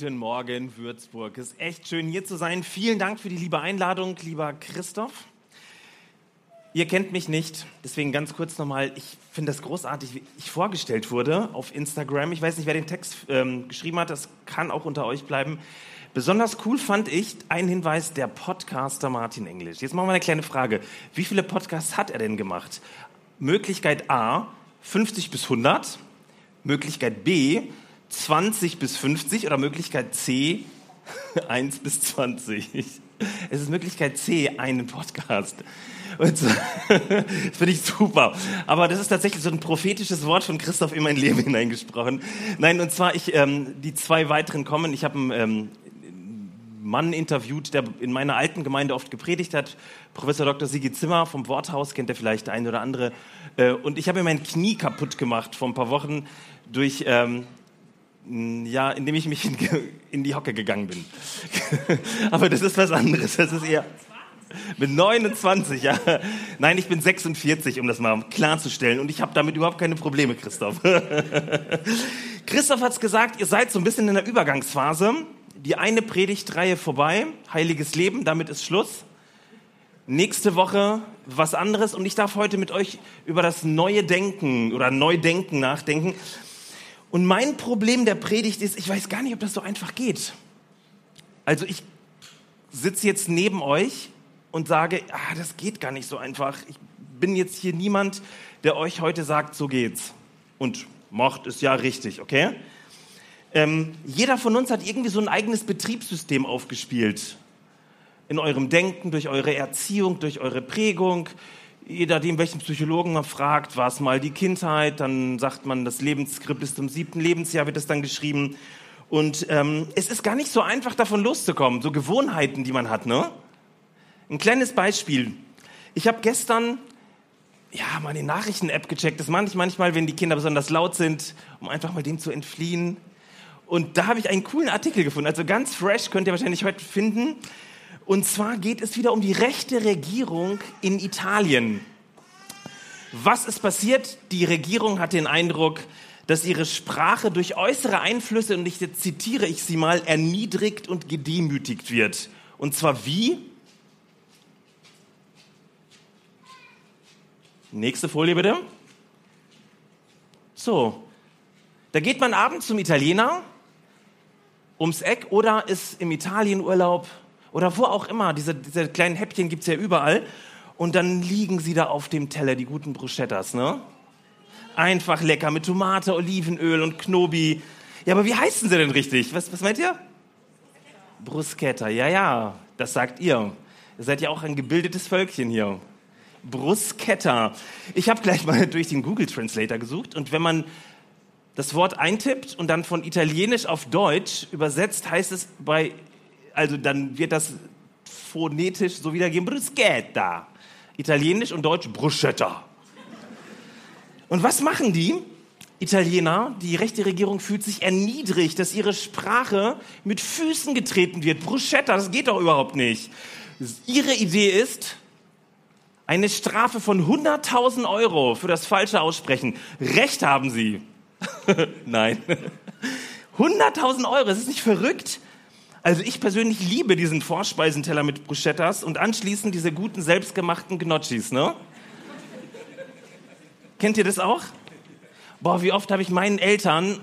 Guten Morgen, Würzburg. Es ist echt schön, hier zu sein. Vielen Dank für die liebe Einladung, lieber Christoph. Ihr kennt mich nicht, deswegen ganz kurz nochmal. Ich finde das großartig, wie ich vorgestellt wurde auf Instagram. Ich weiß nicht, wer den Text ähm, geschrieben hat, das kann auch unter euch bleiben. Besonders cool fand ich einen Hinweis der Podcaster Martin Englisch. Jetzt machen wir eine kleine Frage. Wie viele Podcasts hat er denn gemacht? Möglichkeit A, 50 bis 100. Möglichkeit B, 20 bis 50 oder Möglichkeit C 1 bis 20. Es ist Möglichkeit C, einen Podcast. Und so, das finde ich super. Aber das ist tatsächlich so ein prophetisches Wort von Christoph in mein Leben hineingesprochen. Nein, und zwar ich, ähm, die zwei weiteren kommen. Ich habe einen ähm, Mann interviewt, der in meiner alten Gemeinde oft gepredigt hat. Professor Dr. Sigi Zimmer vom Worthaus, kennt er vielleicht eine oder andere. Äh, und ich habe mir mein Knie kaputt gemacht vor ein paar Wochen durch ähm, ja, indem ich mich in, in die Hocke gegangen bin. Aber das ist was anderes. Das ist eher mit 29, ja. Nein, ich bin 46, um das mal klarzustellen. Und ich habe damit überhaupt keine Probleme, Christoph. Christoph hat es gesagt, ihr seid so ein bisschen in der Übergangsphase. Die eine Predigtreihe vorbei, heiliges Leben, damit ist Schluss. Nächste Woche was anderes und ich darf heute mit euch über das neue Denken oder Neudenken nachdenken. Und mein Problem der Predigt ist, ich weiß gar nicht, ob das so einfach geht. Also ich sitze jetzt neben euch und sage, ah, das geht gar nicht so einfach. Ich bin jetzt hier niemand, der euch heute sagt, so geht's. Und macht es ja richtig, okay? Ähm, jeder von uns hat irgendwie so ein eigenes Betriebssystem aufgespielt. In eurem Denken, durch eure Erziehung, durch eure Prägung, jeder, dem welchen Psychologen man fragt, war es mal die Kindheit, dann sagt man, das Lebensskript ist zum siebten Lebensjahr, wird es dann geschrieben. Und ähm, es ist gar nicht so einfach, davon loszukommen, so Gewohnheiten, die man hat. Ne? Ein kleines Beispiel. Ich habe gestern ja, die Nachrichten-App gecheckt. Das mache ich manchmal, wenn die Kinder besonders laut sind, um einfach mal dem zu entfliehen. Und da habe ich einen coolen Artikel gefunden. Also ganz fresh könnt ihr wahrscheinlich heute finden. Und zwar geht es wieder um die rechte Regierung in Italien. Was ist passiert? Die Regierung hat den Eindruck, dass ihre Sprache durch äußere Einflüsse, und ich zitiere ich sie mal, erniedrigt und gedemütigt wird. Und zwar wie? Nächste Folie bitte. So, da geht man abends zum Italiener ums Eck oder ist im Italienurlaub oder wo auch immer. Diese, diese kleinen Häppchen gibt es ja überall. Und dann liegen sie da auf dem Teller, die guten Bruschettas, ne? Einfach lecker mit Tomate, Olivenöl und Knobi. Ja, aber wie heißen sie denn richtig? Was, was meint ihr? Bruschetta, ja, ja, das sagt ihr. Ihr seid ja auch ein gebildetes Völkchen hier. Bruschetta. Ich habe gleich mal durch den Google Translator gesucht und wenn man das Wort eintippt und dann von Italienisch auf Deutsch übersetzt, heißt es bei also dann wird das phonetisch so wiedergeben, bruschetta. Italienisch und Deutsch bruschetta. Und was machen die? Italiener, die rechte Regierung fühlt sich erniedrigt, dass ihre Sprache mit Füßen getreten wird. Bruschetta, das geht doch überhaupt nicht. Ihre Idee ist, eine Strafe von 100.000 Euro für das falsche Aussprechen. Recht haben Sie. Nein. 100.000 Euro, ist es nicht verrückt? Also ich persönlich liebe diesen Vorspeisenteller mit Bruschettas und anschließend diese guten selbstgemachten Gnocchis, ne? Kennt ihr das auch? Boah, wie oft habe ich meinen Eltern,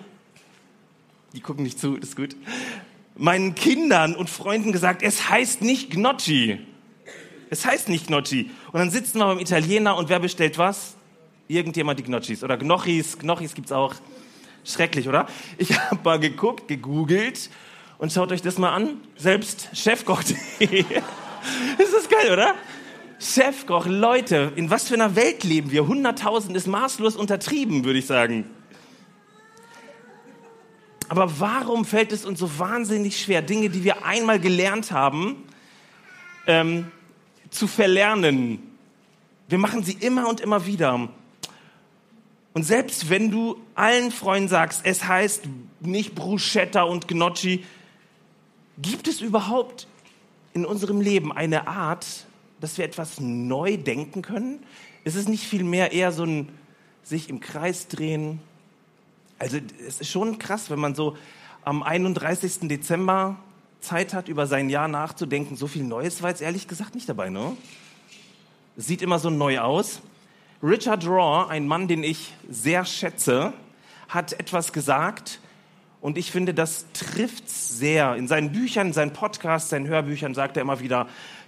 die gucken nicht zu, ist gut, meinen Kindern und Freunden gesagt, es heißt nicht Gnocchi. Es heißt nicht Gnocchi. Und dann sitzen wir beim Italiener und wer bestellt was? Irgendjemand die Gnocchis. Oder Gnocchis, Gnocchis gibt's auch. Schrecklich, oder? Ich habe mal geguckt, gegoogelt und schaut euch das mal an. Selbst Chefkoch.de. ist das geil, oder? Chefkoch, Leute, in was für einer Welt leben wir? 100.000 ist maßlos untertrieben, würde ich sagen. Aber warum fällt es uns so wahnsinnig schwer, Dinge, die wir einmal gelernt haben, ähm, zu verlernen. Wir machen sie immer und immer wieder. Und selbst wenn du allen Freunden sagst, es heißt nicht Bruschetta und Gnocchi, gibt es überhaupt in unserem Leben eine Art, dass wir etwas neu denken können? Ist es nicht vielmehr eher so ein sich im Kreis drehen? Also es ist schon krass, wenn man so am 31. Dezember Zeit hat, über sein Jahr nachzudenken. So viel Neues war jetzt ehrlich gesagt nicht dabei, ne? Sieht immer so neu aus. Richard Raw, ein Mann, den ich sehr schätze, hat etwas gesagt und ich finde, das trifft sehr. In seinen Büchern, in seinen Podcasts, seinen Hörbüchern sagt er immer wieder,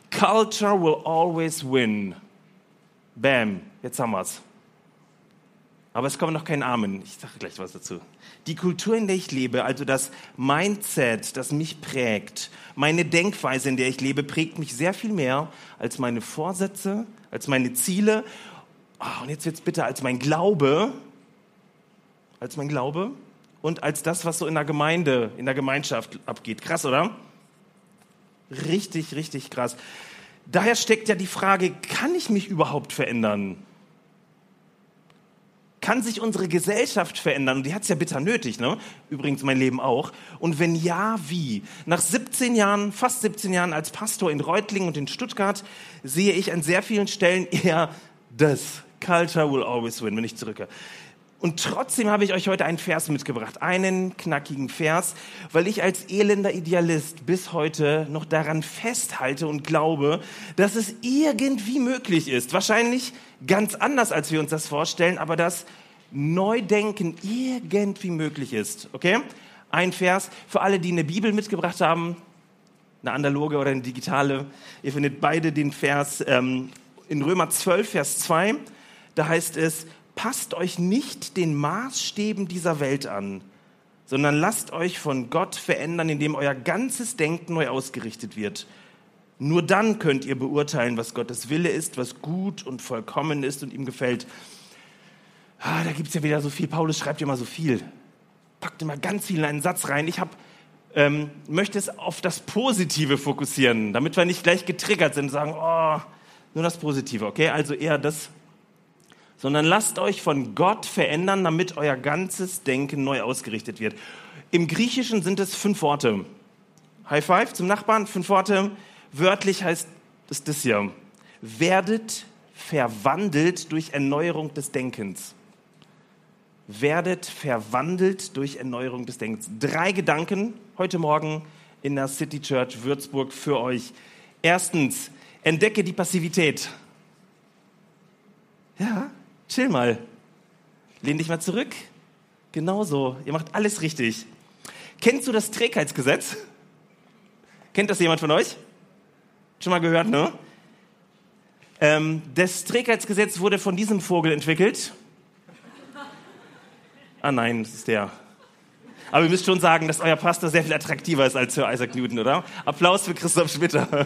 Culture will always win. Bam, jetzt haben wir's. Aber es kommt noch kein Amen. Ich sage gleich was dazu. Die Kultur, in der ich lebe, also das Mindset, das mich prägt, meine Denkweise, in der ich lebe, prägt mich sehr viel mehr als meine Vorsätze, als meine Ziele. Oh, und jetzt wird's bitte als mein Glaube, als mein Glaube und als das, was so in der Gemeinde, in der Gemeinschaft abgeht. Krass, oder? Richtig, richtig krass. Daher steckt ja die Frage, kann ich mich überhaupt verändern? Kann sich unsere Gesellschaft verändern? Und die hat es ja bitter nötig, ne? Übrigens mein Leben auch. Und wenn ja, wie? Nach 17 Jahren, fast 17 Jahren als Pastor in Reutlingen und in Stuttgart sehe ich an sehr vielen Stellen eher das. Culture will always win, wenn ich zurückkehr. Und trotzdem habe ich euch heute einen Vers mitgebracht, einen knackigen Vers, weil ich als elender Idealist bis heute noch daran festhalte und glaube, dass es irgendwie möglich ist. Wahrscheinlich ganz anders, als wir uns das vorstellen, aber dass Neudenken irgendwie möglich ist. Okay? Ein Vers für alle, die eine Bibel mitgebracht haben, eine analoge oder eine digitale. Ihr findet beide den Vers ähm, in Römer 12, Vers 2. Da heißt es, passt euch nicht den Maßstäben dieser Welt an, sondern lasst euch von Gott verändern, indem euer ganzes Denken neu ausgerichtet wird. Nur dann könnt ihr beurteilen, was Gottes Wille ist, was gut und vollkommen ist und ihm gefällt. Ah, da gibt es ja wieder so viel. Paulus schreibt ja immer so viel. Packt immer ganz viel in einen Satz rein. Ich hab, ähm, möchte es auf das Positive fokussieren, damit wir nicht gleich getriggert sind und sagen, oh, nur das Positive, okay? Also eher das sondern lasst euch von Gott verändern, damit euer ganzes Denken neu ausgerichtet wird. Im Griechischen sind es fünf Worte. High five zum Nachbarn, fünf Worte. Wörtlich heißt es das hier. Werdet verwandelt durch Erneuerung des Denkens. Werdet verwandelt durch Erneuerung des Denkens. Drei Gedanken heute Morgen in der City Church Würzburg für euch. Erstens, entdecke die Passivität. Ja, chill mal. Lehn dich mal zurück. Genauso. Ihr macht alles richtig. Kennst du das Trägheitsgesetz? Kennt das jemand von euch? Schon mal gehört, ne? Ähm, das Trägheitsgesetz wurde von diesem Vogel entwickelt. Ah nein, das ist der. Aber ihr müsst schon sagen, dass euer Pastor sehr viel attraktiver ist als Sir Isaac Newton, oder? Applaus für Christoph Schmitter.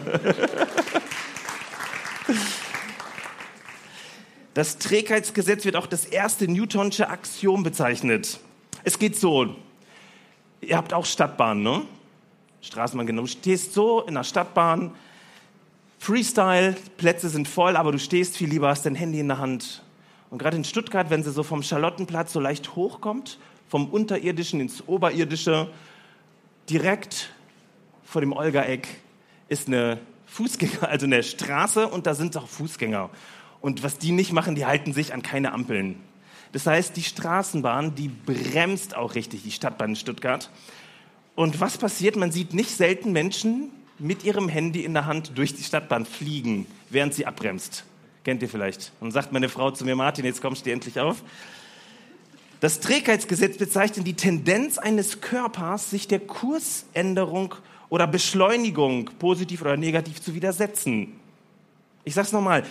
Das Trägheitsgesetz wird auch das erste Newtonsche Axiom bezeichnet. Es geht so. Ihr habt auch Stadtbahn, ne? Straßenbahn genommen. Du stehst so in der Stadtbahn, Freestyle, Plätze sind voll, aber du stehst viel lieber, hast dein Handy in der Hand. Und gerade in Stuttgart, wenn sie so vom Charlottenplatz so leicht hochkommt, vom Unterirdischen ins Oberirdische, direkt vor dem Olga-Eck ist eine Fußgänger, also eine Straße und da sind auch Fußgänger. Und was die nicht machen, die halten sich an keine Ampeln. Das heißt, die Straßenbahn, die bremst auch richtig, die Stadtbahn in Stuttgart. Und was passiert? Man sieht nicht selten Menschen mit ihrem Handy in der Hand durch die Stadtbahn fliegen, während sie abbremst. Kennt ihr vielleicht? Und sagt meine Frau zu mir, Martin, jetzt kommst du endlich auf. Das Trägheitsgesetz bezeichnet die Tendenz eines Körpers, sich der Kursänderung oder Beschleunigung, positiv oder negativ, zu widersetzen. Ich sage es nochmal,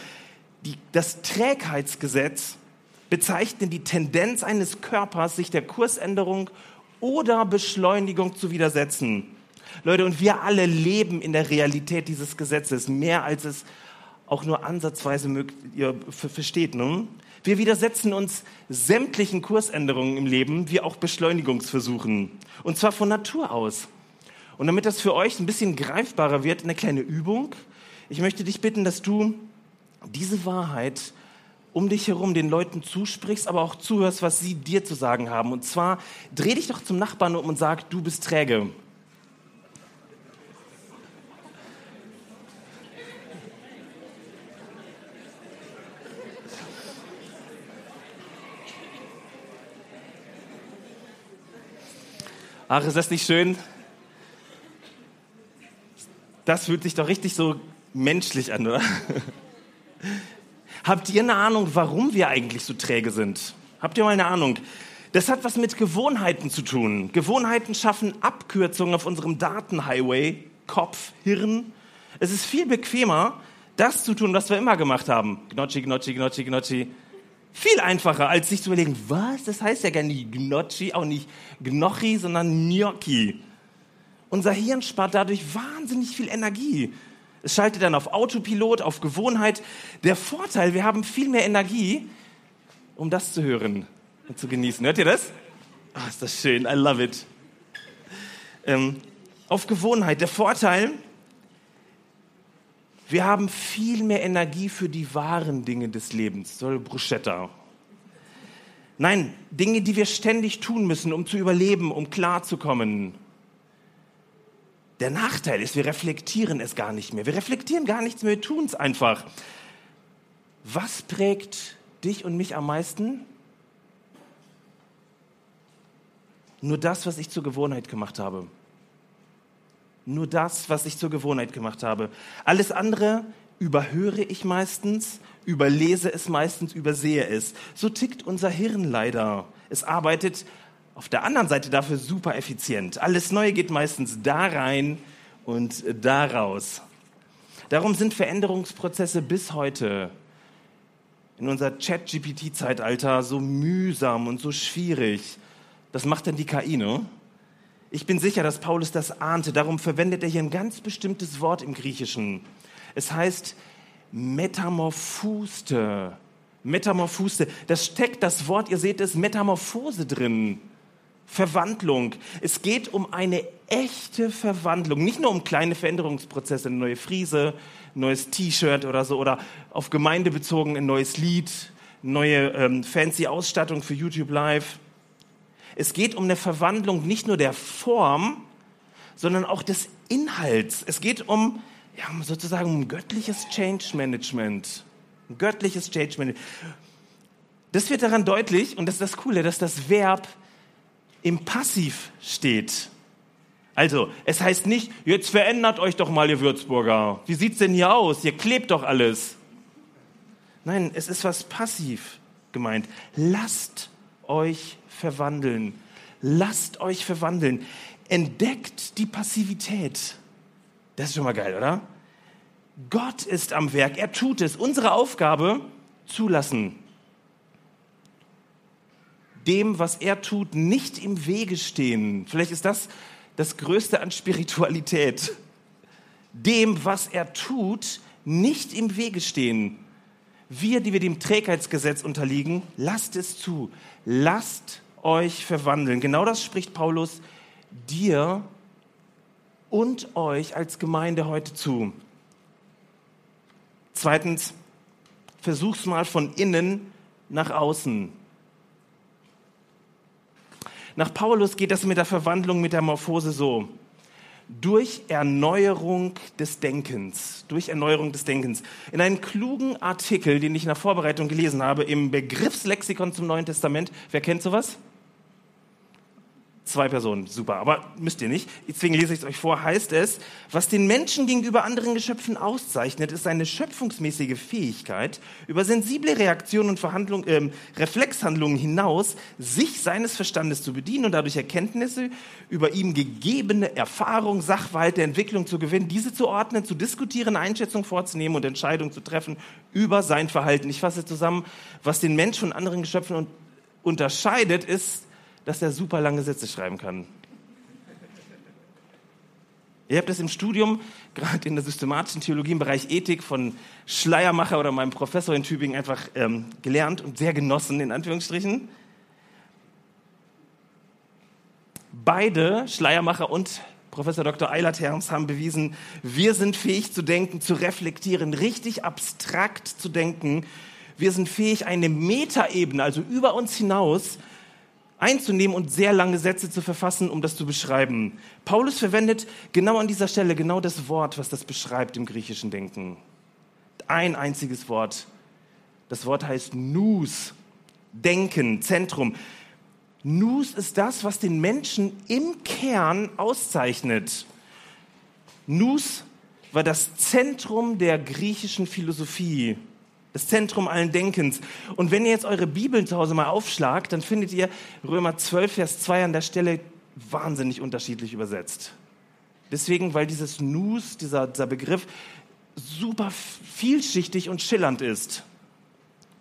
die, das Trägheitsgesetz bezeichnet die Tendenz eines Körpers, sich der Kursänderung oder Beschleunigung zu widersetzen. Leute, und wir alle leben in der Realität dieses Gesetzes, mehr als es auch nur ansatzweise mögt, ihr versteht. Ne? Wir widersetzen uns sämtlichen Kursänderungen im Leben, wie auch Beschleunigungsversuchen. Und zwar von Natur aus. Und damit das für euch ein bisschen greifbarer wird, eine kleine Übung. Ich möchte dich bitten, dass du diese Wahrheit um dich herum den Leuten zusprichst, aber auch zuhörst, was sie dir zu sagen haben. Und zwar dreh dich doch zum Nachbarn um und sag, du bist träge. Ach, ist das nicht schön? Das fühlt sich doch richtig so menschlich an, oder? Habt ihr eine Ahnung, warum wir eigentlich so träge sind? Habt ihr mal eine Ahnung? Das hat was mit Gewohnheiten zu tun. Gewohnheiten schaffen Abkürzungen auf unserem Datenhighway, Kopf, Hirn. Es ist viel bequemer, das zu tun, was wir immer gemacht haben. Gnocchi, Gnocchi, Gnocchi, Gnocchi. Viel einfacher, als sich zu überlegen, was? Das heißt ja gar nicht Gnocchi, auch nicht Gnocchi, sondern Gnocchi. Unser Hirn spart dadurch wahnsinnig viel Energie. Es schaltet dann auf Autopilot, auf Gewohnheit. Der Vorteil, wir haben viel mehr Energie, um das zu hören und zu genießen. Hört ihr das? Oh, ist das schön. I love it. Ähm, auf Gewohnheit. Der Vorteil, wir haben viel mehr Energie für die wahren Dinge des Lebens. So Bruschetta. Nein, Dinge, die wir ständig tun müssen, um zu überleben, um klarzukommen, der Nachteil ist, wir reflektieren es gar nicht mehr. Wir reflektieren gar nichts mehr, wir tun es einfach. Was prägt dich und mich am meisten? Nur das, was ich zur Gewohnheit gemacht habe. Nur das, was ich zur Gewohnheit gemacht habe. Alles andere überhöre ich meistens, überlese es meistens, übersehe es. So tickt unser Hirn leider. Es arbeitet auf der anderen Seite dafür super effizient. Alles Neue geht meistens da rein und da raus. Darum sind Veränderungsprozesse bis heute in unser Chat-GPT-Zeitalter so mühsam und so schwierig. Das macht dann die KI, ne? Ich bin sicher, dass Paulus das ahnte. Darum verwendet er hier ein ganz bestimmtes Wort im Griechischen. Es heißt Metamorphuste. Metamorphuste. Das steckt das Wort, ihr seht es, Metamorphose drin. Verwandlung. Es geht um eine echte Verwandlung. Nicht nur um kleine Veränderungsprozesse, eine neue Friese, ein neues T-Shirt oder so, oder auf Gemeinde bezogen ein neues Lied, neue ähm, fancy Ausstattung für YouTube Live. Es geht um eine Verwandlung nicht nur der Form, sondern auch des Inhalts. Es geht um, ja, sozusagen um göttliches Change Management. Göttliches Change Management. Das wird daran deutlich, und das ist das Coole, dass das Verb im Passiv steht. Also, es heißt nicht, jetzt verändert euch doch mal, ihr Würzburger. Wie sieht's denn hier aus? Ihr klebt doch alles. Nein, es ist was passiv gemeint. Lasst euch verwandeln. Lasst euch verwandeln. Entdeckt die Passivität. Das ist schon mal geil, oder? Gott ist am Werk. Er tut es. Unsere Aufgabe, zulassen dem, was er tut, nicht im Wege stehen. Vielleicht ist das das Größte an Spiritualität. Dem, was er tut, nicht im Wege stehen. Wir, die wir dem Trägheitsgesetz unterliegen, lasst es zu. Lasst euch verwandeln. Genau das spricht Paulus dir und euch als Gemeinde heute zu. Zweitens, versuch's mal von innen nach außen. Nach Paulus geht das mit der Verwandlung, mit der Morphose so. Durch Erneuerung des Denkens. Durch Erneuerung des Denkens. In einem klugen Artikel, den ich in der Vorbereitung gelesen habe, im Begriffslexikon zum Neuen Testament. Wer kennt sowas? Zwei Personen, super. Aber müsst ihr nicht. Deswegen lese ich es euch vor. Heißt es, was den Menschen gegenüber anderen Geschöpfen auszeichnet, ist seine schöpfungsmäßige Fähigkeit, über sensible Reaktionen und Verhandlung, äh, Reflexhandlungen hinaus sich seines Verstandes zu bedienen und dadurch Erkenntnisse über ihm gegebene Erfahrung, Sachverhalte, Entwicklung zu gewinnen, diese zu ordnen, zu diskutieren, Einschätzungen vorzunehmen und Entscheidungen zu treffen über sein Verhalten. Ich fasse zusammen, was den Menschen von anderen Geschöpfen unterscheidet, ist dass er super lange Sätze schreiben kann. Ihr habt das im Studium, gerade in der systematischen Theologie im Bereich Ethik von Schleiermacher oder meinem Professor in Tübingen einfach ähm, gelernt und sehr genossen, in Anführungsstrichen. Beide, Schleiermacher und Professor Dr. Eilert Herms haben bewiesen, wir sind fähig zu denken, zu reflektieren, richtig abstrakt zu denken. Wir sind fähig, eine Metaebene, also über uns hinaus, einzunehmen und sehr lange Sätze zu verfassen, um das zu beschreiben. Paulus verwendet genau an dieser Stelle genau das Wort, was das beschreibt im griechischen Denken. Ein einziges Wort. Das Wort heißt Nous, Denken, Zentrum. Nous ist das, was den Menschen im Kern auszeichnet. Nous war das Zentrum der griechischen Philosophie, das Zentrum allen Denkens. Und wenn ihr jetzt eure Bibeln zu Hause mal aufschlagt, dann findet ihr Römer 12, Vers 2 an der Stelle wahnsinnig unterschiedlich übersetzt. Deswegen, weil dieses Nous, dieser, dieser Begriff, super vielschichtig und schillernd ist.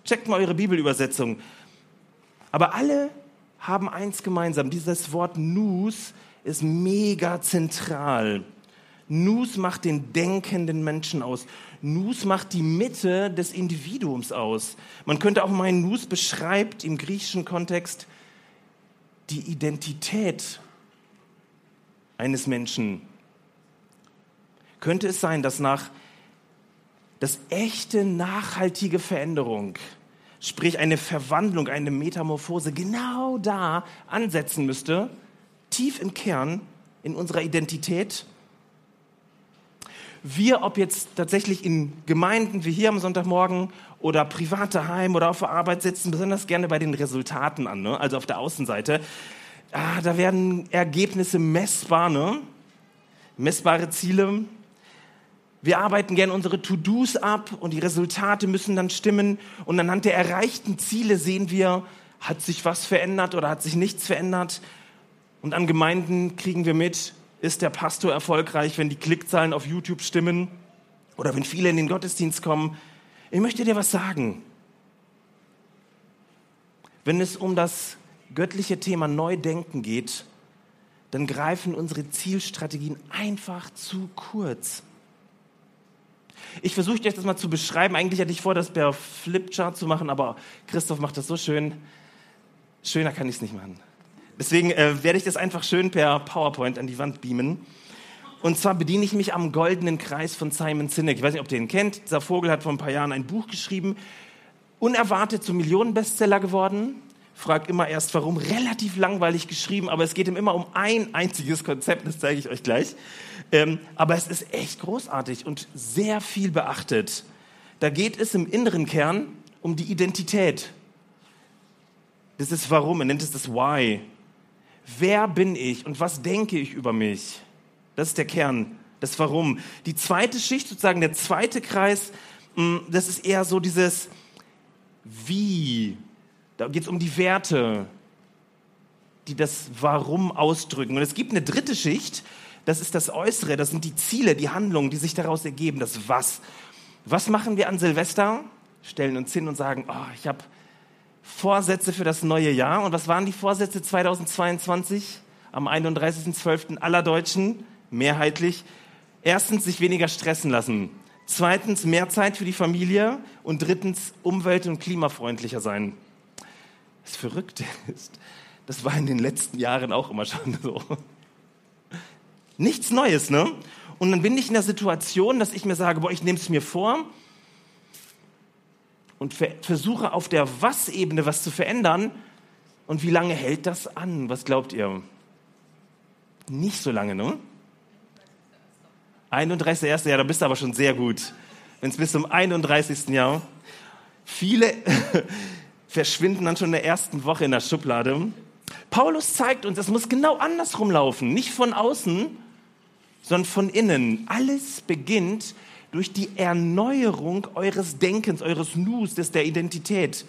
Checkt mal eure Bibelübersetzung. Aber alle haben eins gemeinsam. Dieses Wort Nus ist mega zentral. Nus macht den denkenden Menschen aus. Nus macht die Mitte des Individuums aus. Man könnte auch meinen, Nus beschreibt im griechischen Kontext die Identität eines Menschen. Könnte es sein, dass nach das echte nachhaltige Veränderung sprich eine Verwandlung, eine Metamorphose, genau da ansetzen müsste, tief im Kern in unserer Identität. Wir, ob jetzt tatsächlich in Gemeinden wie hier am Sonntagmorgen oder privat daheim oder auf der Arbeit sitzen, besonders gerne bei den Resultaten an, ne? also auf der Außenseite. Ah, da werden Ergebnisse messbar, ne? messbare Ziele, wir arbeiten gern unsere To-Dos ab und die Resultate müssen dann stimmen. Und anhand der erreichten Ziele sehen wir, hat sich was verändert oder hat sich nichts verändert. Und an Gemeinden kriegen wir mit, ist der Pastor erfolgreich, wenn die Klickzahlen auf YouTube stimmen oder wenn viele in den Gottesdienst kommen. Ich möchte dir was sagen. Wenn es um das göttliche Thema Neudenken geht, dann greifen unsere Zielstrategien einfach zu kurz. Ich versuche euch das mal zu beschreiben. Eigentlich hatte ich vor, das per Flipchart zu machen, aber Christoph macht das so schön. Schöner kann ich es nicht machen. Deswegen äh, werde ich das einfach schön per PowerPoint an die Wand beamen. Und zwar bediene ich mich am goldenen Kreis von Simon Sinek. Ich weiß nicht, ob ihr ihn kennt. Dieser Vogel hat vor ein paar Jahren ein Buch geschrieben. Unerwartet zum Millionenbestseller geworden. Frag immer erst warum. Relativ langweilig geschrieben, aber es geht ihm immer um ein einziges Konzept. Das zeige ich euch gleich. Ähm, aber es ist echt großartig und sehr viel beachtet. Da geht es im inneren Kern um die Identität. Das ist warum, er nennt es das Why. Wer bin ich und was denke ich über mich? Das ist der Kern, das Warum. Die zweite Schicht, sozusagen der zweite Kreis, mm, das ist eher so dieses Wie. Da geht es um die Werte, die das Warum ausdrücken. Und es gibt eine dritte Schicht, das ist das Äußere, das sind die Ziele, die Handlungen, die sich daraus ergeben, das Was. Was machen wir an Silvester? Stellen uns hin und sagen, oh, ich habe Vorsätze für das neue Jahr. Und was waren die Vorsätze 2022 am 31.12. aller Deutschen? Mehrheitlich. Erstens, sich weniger stressen lassen. Zweitens, mehr Zeit für die Familie. Und drittens, umwelt- und klimafreundlicher sein. Das Verrückte ist, das war in den letzten Jahren auch immer schon so. Nichts Neues, ne? Und dann bin ich in der Situation, dass ich mir sage, boah, ich nehme es mir vor und versuche auf der Was-Ebene was zu verändern. Und wie lange hält das an? Was glaubt ihr? Nicht so lange, ne? 31. Jahr, da bist du aber schon sehr gut. Wenn es bis zum 31. Jahr. Viele verschwinden dann schon in der ersten Woche in der Schublade. Paulus zeigt uns, es muss genau andersrum laufen. Nicht von außen, sondern von innen. Alles beginnt durch die Erneuerung eures Denkens, eures Nus, des der Identität.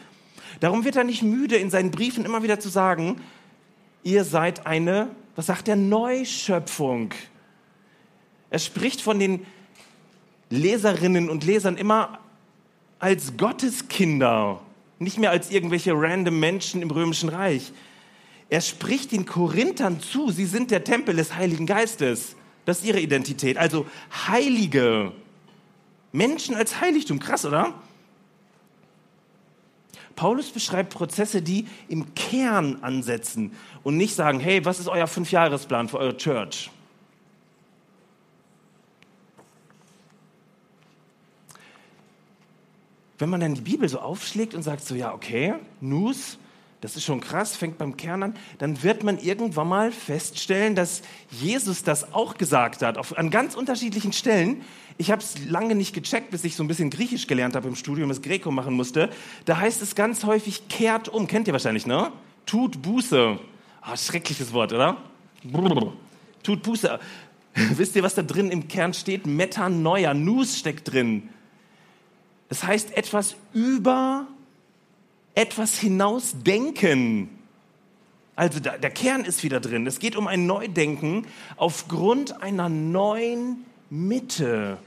Darum wird er nicht müde, in seinen Briefen immer wieder zu sagen, ihr seid eine, was sagt er, Neuschöpfung. Er spricht von den Leserinnen und Lesern immer als Gotteskinder, nicht mehr als irgendwelche random Menschen im römischen Reich. Er spricht den Korinthern zu, sie sind der Tempel des Heiligen Geistes. Das ist ihre Identität. Also Heilige. Menschen als Heiligtum. Krass, oder? Paulus beschreibt Prozesse, die im Kern ansetzen und nicht sagen, hey, was ist euer Fünfjahresplan für eure Church? Wenn man dann die Bibel so aufschlägt und sagt so, ja, okay, Nus, das ist schon krass, fängt beim Kern an, dann wird man irgendwann mal feststellen, dass Jesus das auch gesagt hat, auf, an ganz unterschiedlichen Stellen. Ich habe es lange nicht gecheckt, bis ich so ein bisschen Griechisch gelernt habe im Studium, das Greco machen musste. Da heißt es ganz häufig, kehrt um. Kennt ihr wahrscheinlich, ne? Tut Buße. Ah, schreckliches Wort, oder? Brrr. Tut Buße. Wisst ihr, was da drin im Kern steht? Metanoia, Nus steckt drin. Das heißt, etwas über etwas hinausdenken. Also der Kern ist wieder drin. Es geht um ein Neudenken aufgrund einer neuen Mitte.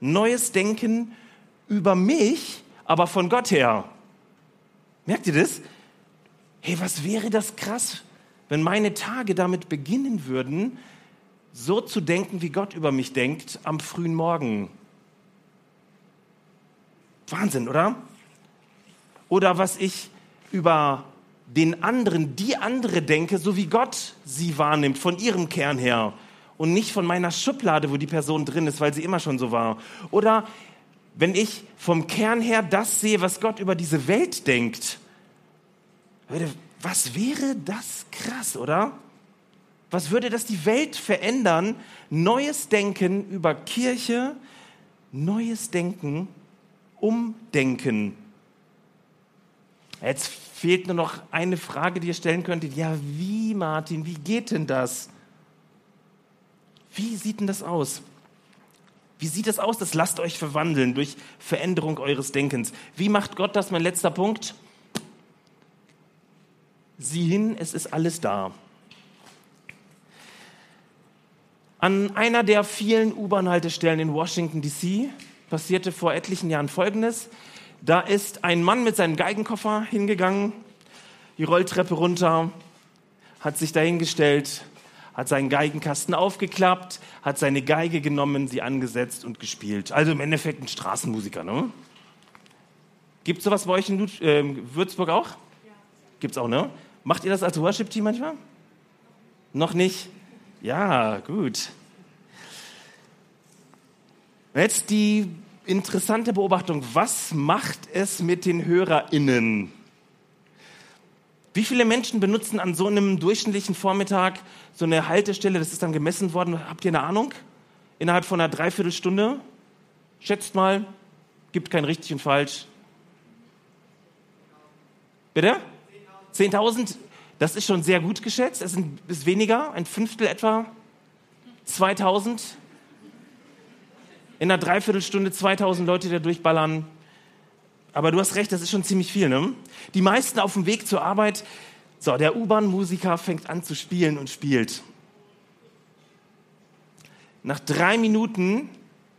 Neues Denken über mich, aber von Gott her. Merkt ihr das? Hey, was wäre das krass, wenn meine Tage damit beginnen würden, so zu denken, wie Gott über mich denkt am frühen Morgen? Wahnsinn, oder? Oder was ich über den anderen, die andere denke, so wie Gott sie wahrnimmt, von ihrem Kern her und nicht von meiner Schublade, wo die Person drin ist, weil sie immer schon so war. Oder wenn ich vom Kern her das sehe, was Gott über diese Welt denkt. Was wäre das krass, oder? Was würde das die Welt verändern? Neues Denken über Kirche, neues Denken, Umdenken. Jetzt fehlt nur noch eine Frage, die ihr stellen könntet. Ja, wie, Martin, wie geht denn das? Wie sieht denn das aus? Wie sieht das aus? Das lasst euch verwandeln durch Veränderung eures Denkens. Wie macht Gott das? Mein letzter Punkt. Sieh hin, es ist alles da. An einer der vielen U-Bahn-Haltestellen in Washington, D.C. passierte vor etlichen Jahren Folgendes. Da ist ein Mann mit seinem Geigenkoffer hingegangen, die Rolltreppe runter, hat sich dahingestellt, hat seinen Geigenkasten aufgeklappt, hat seine Geige genommen, sie angesetzt und gespielt. Also im Endeffekt ein Straßenmusiker, ne? Gibt es sowas bei euch in äh, Würzburg auch? Ja. Gibt es auch, ne? Macht ihr das als Worship-Team manchmal? Noch nicht? Ja, gut. Jetzt die interessante Beobachtung. Was macht es mit den HörerInnen? Wie viele Menschen benutzen an so einem durchschnittlichen Vormittag so eine Haltestelle? Das ist dann gemessen worden. Habt ihr eine Ahnung? Innerhalb von einer Dreiviertelstunde? Schätzt mal. Gibt kein richtig und falsch. Bitte? 10.000. Das ist schon sehr gut geschätzt. Es ist weniger, ein Fünftel etwa. 2.000 in einer Dreiviertelstunde 2000 Leute da durchballern. Aber du hast recht, das ist schon ziemlich viel. Ne? Die meisten auf dem Weg zur Arbeit, so, der U-Bahn-Musiker fängt an zu spielen und spielt. Nach drei Minuten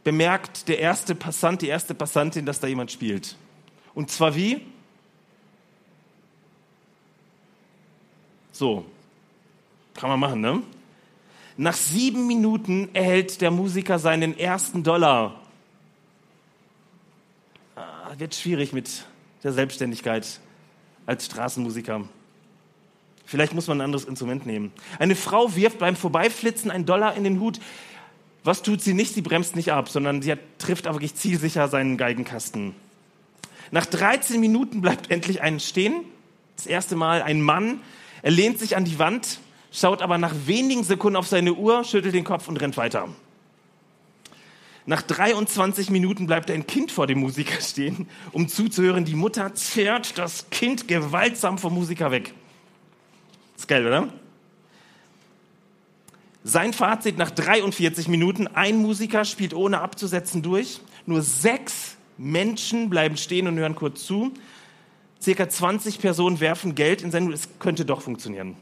bemerkt der erste Passant, die erste Passantin, dass da jemand spielt. Und zwar wie? So. Kann man machen, ne? Nach sieben Minuten erhält der Musiker seinen ersten Dollar. Ah, wird schwierig mit der Selbstständigkeit als Straßenmusiker. Vielleicht muss man ein anderes Instrument nehmen. Eine Frau wirft beim Vorbeiflitzen einen Dollar in den Hut. Was tut sie nicht? Sie bremst nicht ab, sondern sie trifft aber wirklich zielsicher seinen Geigenkasten. Nach 13 Minuten bleibt endlich ein stehen. Das erste Mal ein Mann. Er lehnt sich an die Wand schaut aber nach wenigen Sekunden auf seine Uhr, schüttelt den Kopf und rennt weiter. Nach 23 Minuten bleibt ein Kind vor dem Musiker stehen, um zuzuhören. Die Mutter zerrt das Kind gewaltsam vom Musiker weg. Ist geil, oder? Sein Fazit nach 43 Minuten, ein Musiker spielt ohne abzusetzen durch, nur sechs Menschen bleiben stehen und hören kurz zu. Circa 20 Personen werfen Geld in Sendung, es könnte doch funktionieren.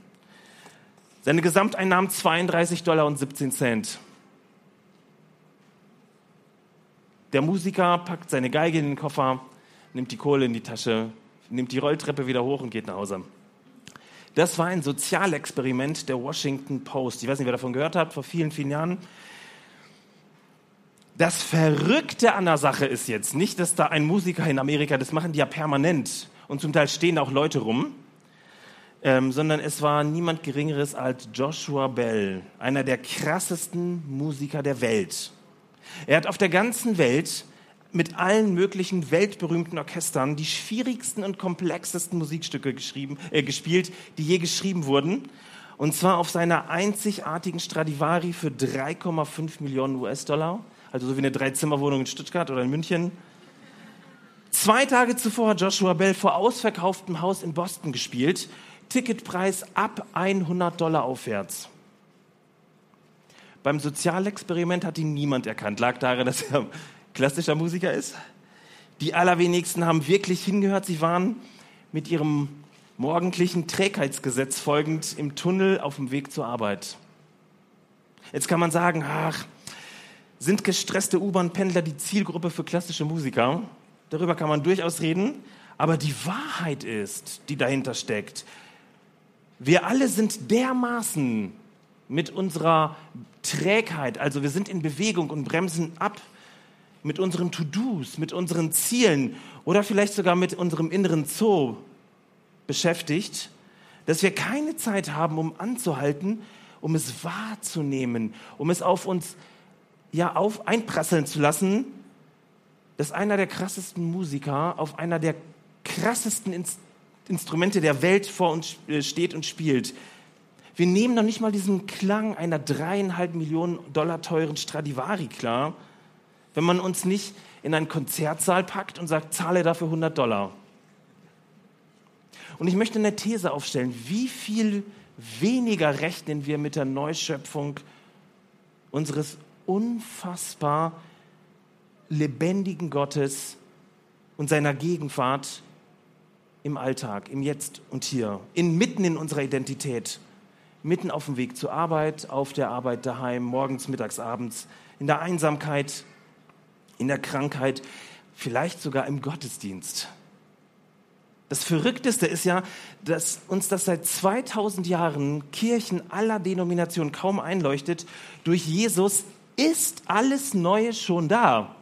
Seine Gesamteinnahmen 32 Dollar und 17 Cent. Der Musiker packt seine Geige in den Koffer, nimmt die Kohle in die Tasche, nimmt die Rolltreppe wieder hoch und geht nach Hause. Das war ein Sozialexperiment der Washington Post. Ich weiß nicht, wer davon gehört hat, vor vielen, vielen Jahren. Das Verrückte an der Sache ist jetzt nicht, dass da ein Musiker in Amerika, das machen die ja permanent und zum Teil stehen auch Leute rum, ähm, sondern es war niemand Geringeres als Joshua Bell, einer der krassesten Musiker der Welt. Er hat auf der ganzen Welt mit allen möglichen weltberühmten Orchestern die schwierigsten und komplexesten Musikstücke geschrieben, äh, gespielt, die je geschrieben wurden. Und zwar auf seiner einzigartigen Stradivari für 3,5 Millionen US-Dollar. Also so wie eine Dreizimmerwohnung in Stuttgart oder in München. Zwei Tage zuvor hat Joshua Bell vor ausverkauftem Haus in Boston gespielt. Ticketpreis ab 100 Dollar aufwärts. Beim Sozialexperiment hat ihn niemand erkannt. Lag daran, dass er klassischer Musiker ist. Die allerwenigsten haben wirklich hingehört. Sie waren mit ihrem morgendlichen Trägheitsgesetz folgend im Tunnel auf dem Weg zur Arbeit. Jetzt kann man sagen, ach, sind gestresste U-Bahn-Pendler die Zielgruppe für klassische Musiker? Darüber kann man durchaus reden. Aber die Wahrheit ist, die dahinter steckt, wir alle sind dermaßen mit unserer Trägheit, also wir sind in Bewegung und bremsen ab, mit unseren To-Dos, mit unseren Zielen oder vielleicht sogar mit unserem inneren Zoo beschäftigt, dass wir keine Zeit haben, um anzuhalten, um es wahrzunehmen, um es auf uns ja auf einprasseln zu lassen, dass einer der krassesten Musiker auf einer der krassesten Inst Instrumente der Welt vor uns äh, steht und spielt. Wir nehmen noch nicht mal diesen Klang einer dreieinhalb Millionen Dollar teuren Stradivari klar, wenn man uns nicht in einen Konzertsaal packt und sagt, zahle dafür 100 Dollar. Und ich möchte eine These aufstellen, wie viel weniger rechnen wir mit der Neuschöpfung unseres unfassbar lebendigen Gottes und seiner Gegenwart im Alltag, im Jetzt und Hier, inmitten in unserer Identität, mitten auf dem Weg zur Arbeit, auf der Arbeit daheim, morgens, mittags, abends, in der Einsamkeit, in der Krankheit, vielleicht sogar im Gottesdienst. Das Verrückteste ist ja, dass uns das seit 2000 Jahren Kirchen aller Denominationen kaum einleuchtet. Durch Jesus ist alles Neue schon da.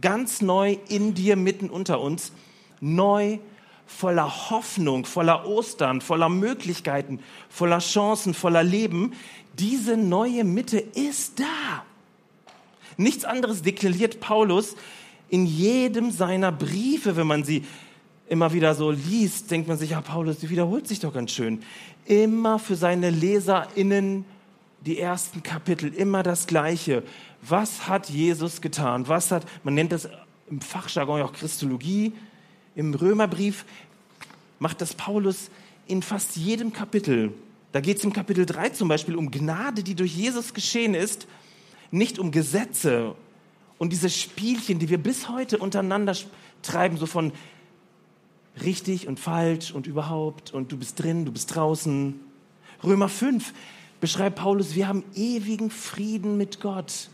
Ganz neu in dir, mitten unter uns. Neu, voller Hoffnung, voller Ostern, voller Möglichkeiten, voller Chancen, voller Leben. Diese neue Mitte ist da. Nichts anderes deklariert Paulus in jedem seiner Briefe, wenn man sie immer wieder so liest, denkt man sich, ja, Paulus, die wiederholt sich doch ganz schön. Immer für seine LeserInnen die ersten Kapitel, immer das Gleiche. Was hat Jesus getan? Was hat, man nennt das im Fachjargon auch Christologie. Im Römerbrief macht das Paulus in fast jedem Kapitel. Da geht es im Kapitel 3 zum Beispiel um Gnade, die durch Jesus geschehen ist nicht um Gesetze und diese Spielchen, die wir bis heute untereinander treiben, so von richtig und falsch und überhaupt und du bist drin, du bist draußen. Römer 5 beschreibt Paulus, wir haben ewigen Frieden mit Gott.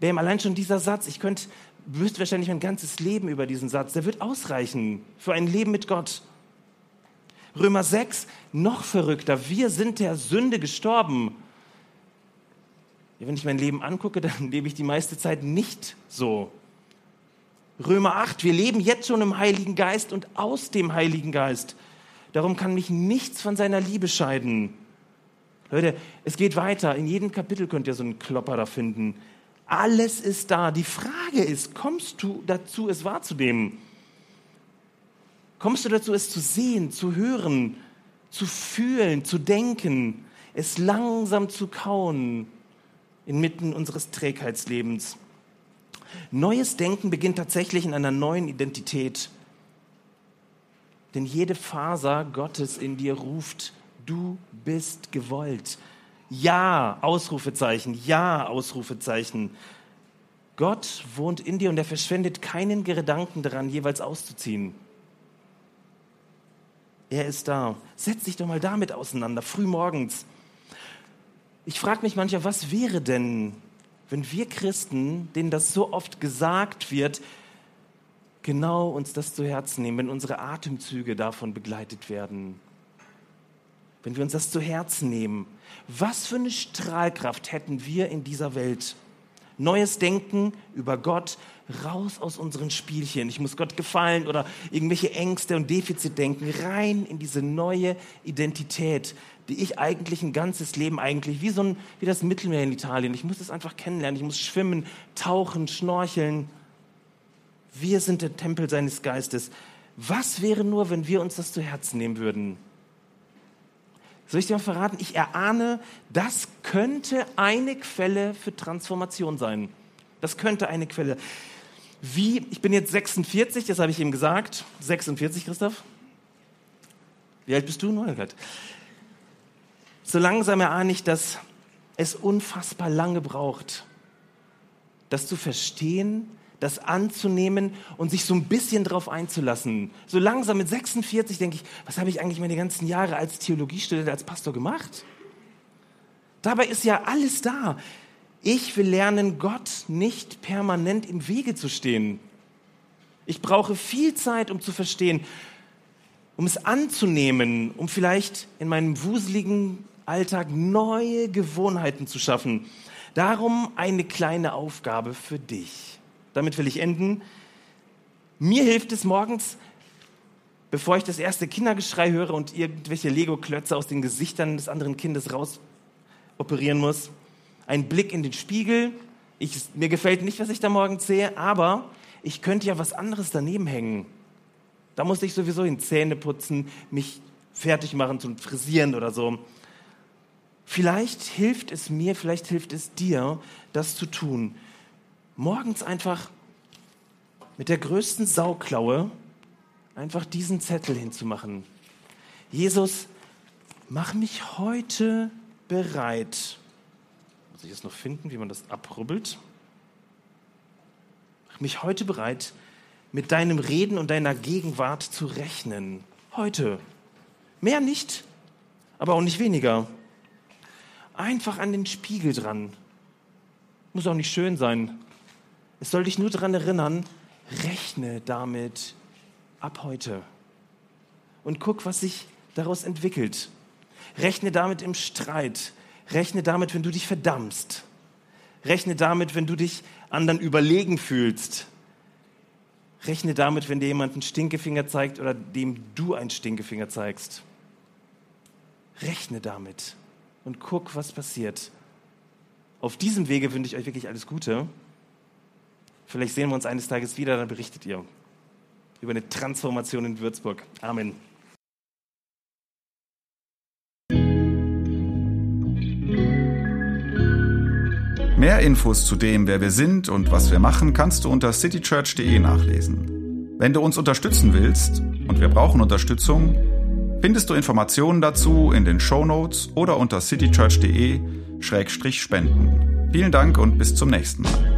Bam, allein schon dieser Satz, ich könnte, wüsste wahrscheinlich mein ganzes Leben über diesen Satz, der wird ausreichen für ein Leben mit Gott. Römer 6, noch verrückter, wir sind der Sünde gestorben wenn ich mein Leben angucke, dann lebe ich die meiste Zeit nicht so. Römer 8, wir leben jetzt schon im Heiligen Geist und aus dem Heiligen Geist. Darum kann mich nichts von seiner Liebe scheiden. Leute, es geht weiter. In jedem Kapitel könnt ihr so einen Klopper da finden. Alles ist da. Die Frage ist, kommst du dazu, es wahrzunehmen? Kommst du dazu, es zu sehen, zu hören, zu fühlen, zu denken, es langsam zu kauen? inmitten unseres Trägheitslebens. Neues Denken beginnt tatsächlich in einer neuen Identität. Denn jede Faser Gottes in dir ruft, du bist gewollt. Ja, Ausrufezeichen, ja, Ausrufezeichen. Gott wohnt in dir und er verschwendet keinen Gedanken daran, jeweils auszuziehen. Er ist da. Setz dich doch mal damit auseinander, früh morgens. Ich frage mich manchmal, was wäre denn, wenn wir Christen, denen das so oft gesagt wird, genau uns das zu Herzen nehmen, wenn unsere Atemzüge davon begleitet werden, wenn wir uns das zu Herzen nehmen, was für eine Strahlkraft hätten wir in dieser Welt? Neues Denken über Gott, raus aus unseren Spielchen. Ich muss Gott gefallen oder irgendwelche Ängste und Defizitdenken, rein in diese neue Identität, die ich eigentlich ein ganzes Leben eigentlich, wie so ein, wie das Mittelmeer in Italien. Ich muss es einfach kennenlernen. Ich muss schwimmen, tauchen, schnorcheln. Wir sind der Tempel seines Geistes. Was wäre nur, wenn wir uns das zu Herzen nehmen würden? Soll ich dir mal verraten? Ich erahne, das könnte eine Quelle für Transformation sein. Das könnte eine Quelle. Wie, ich bin jetzt 46, das habe ich ihm gesagt. 46, Christoph? Wie alt bist du? Neugert. So langsam erahne ich, dass es unfassbar lange braucht, das zu verstehen, das anzunehmen und sich so ein bisschen drauf einzulassen. So langsam mit 46 denke ich, was habe ich eigentlich meine ganzen Jahre als Theologiestudent, als Pastor gemacht? Dabei ist ja alles da. Ich will lernen, Gott nicht permanent im Wege zu stehen. Ich brauche viel Zeit, um zu verstehen, um es anzunehmen, um vielleicht in meinem wuseligen Alltag neue Gewohnheiten zu schaffen. Darum eine kleine Aufgabe für dich. Damit will ich enden. Mir hilft es morgens, bevor ich das erste Kindergeschrei höre und irgendwelche Lego-Klötze aus den Gesichtern des anderen Kindes raus operieren muss, ein Blick in den Spiegel. Ich, mir gefällt nicht, was ich da morgens sehe, aber ich könnte ja was anderes daneben hängen. Da muss ich sowieso in Zähne putzen, mich fertig machen zum Frisieren oder so. Vielleicht hilft es mir, vielleicht hilft es dir, das zu tun. Morgens einfach mit der größten Sauklaue einfach diesen Zettel hinzumachen. Jesus, mach mich heute bereit muss ich es noch finden, wie man das abrubbelt? Mach mich heute bereit, mit deinem Reden und deiner Gegenwart zu rechnen. Heute. Mehr nicht, aber auch nicht weniger. Einfach an den Spiegel dran. Muss auch nicht schön sein. Es soll dich nur daran erinnern, rechne damit ab heute. Und guck, was sich daraus entwickelt. Rechne damit im Streit. Rechne damit, wenn du dich verdammst. Rechne damit, wenn du dich anderen überlegen fühlst. Rechne damit, wenn dir jemand einen Stinkefinger zeigt oder dem du einen Stinkefinger zeigst. Rechne damit und guck, was passiert. Auf diesem Wege wünsche ich euch wirklich alles Gute. Vielleicht sehen wir uns eines Tages wieder, dann berichtet ihr über eine Transformation in Würzburg. Amen. Mehr Infos zu dem, wer wir sind und was wir machen, kannst du unter citychurch.de nachlesen. Wenn du uns unterstützen willst, und wir brauchen Unterstützung, findest du Informationen dazu in den Show Notes oder unter citychurch.de-spenden. Vielen Dank und bis zum nächsten Mal.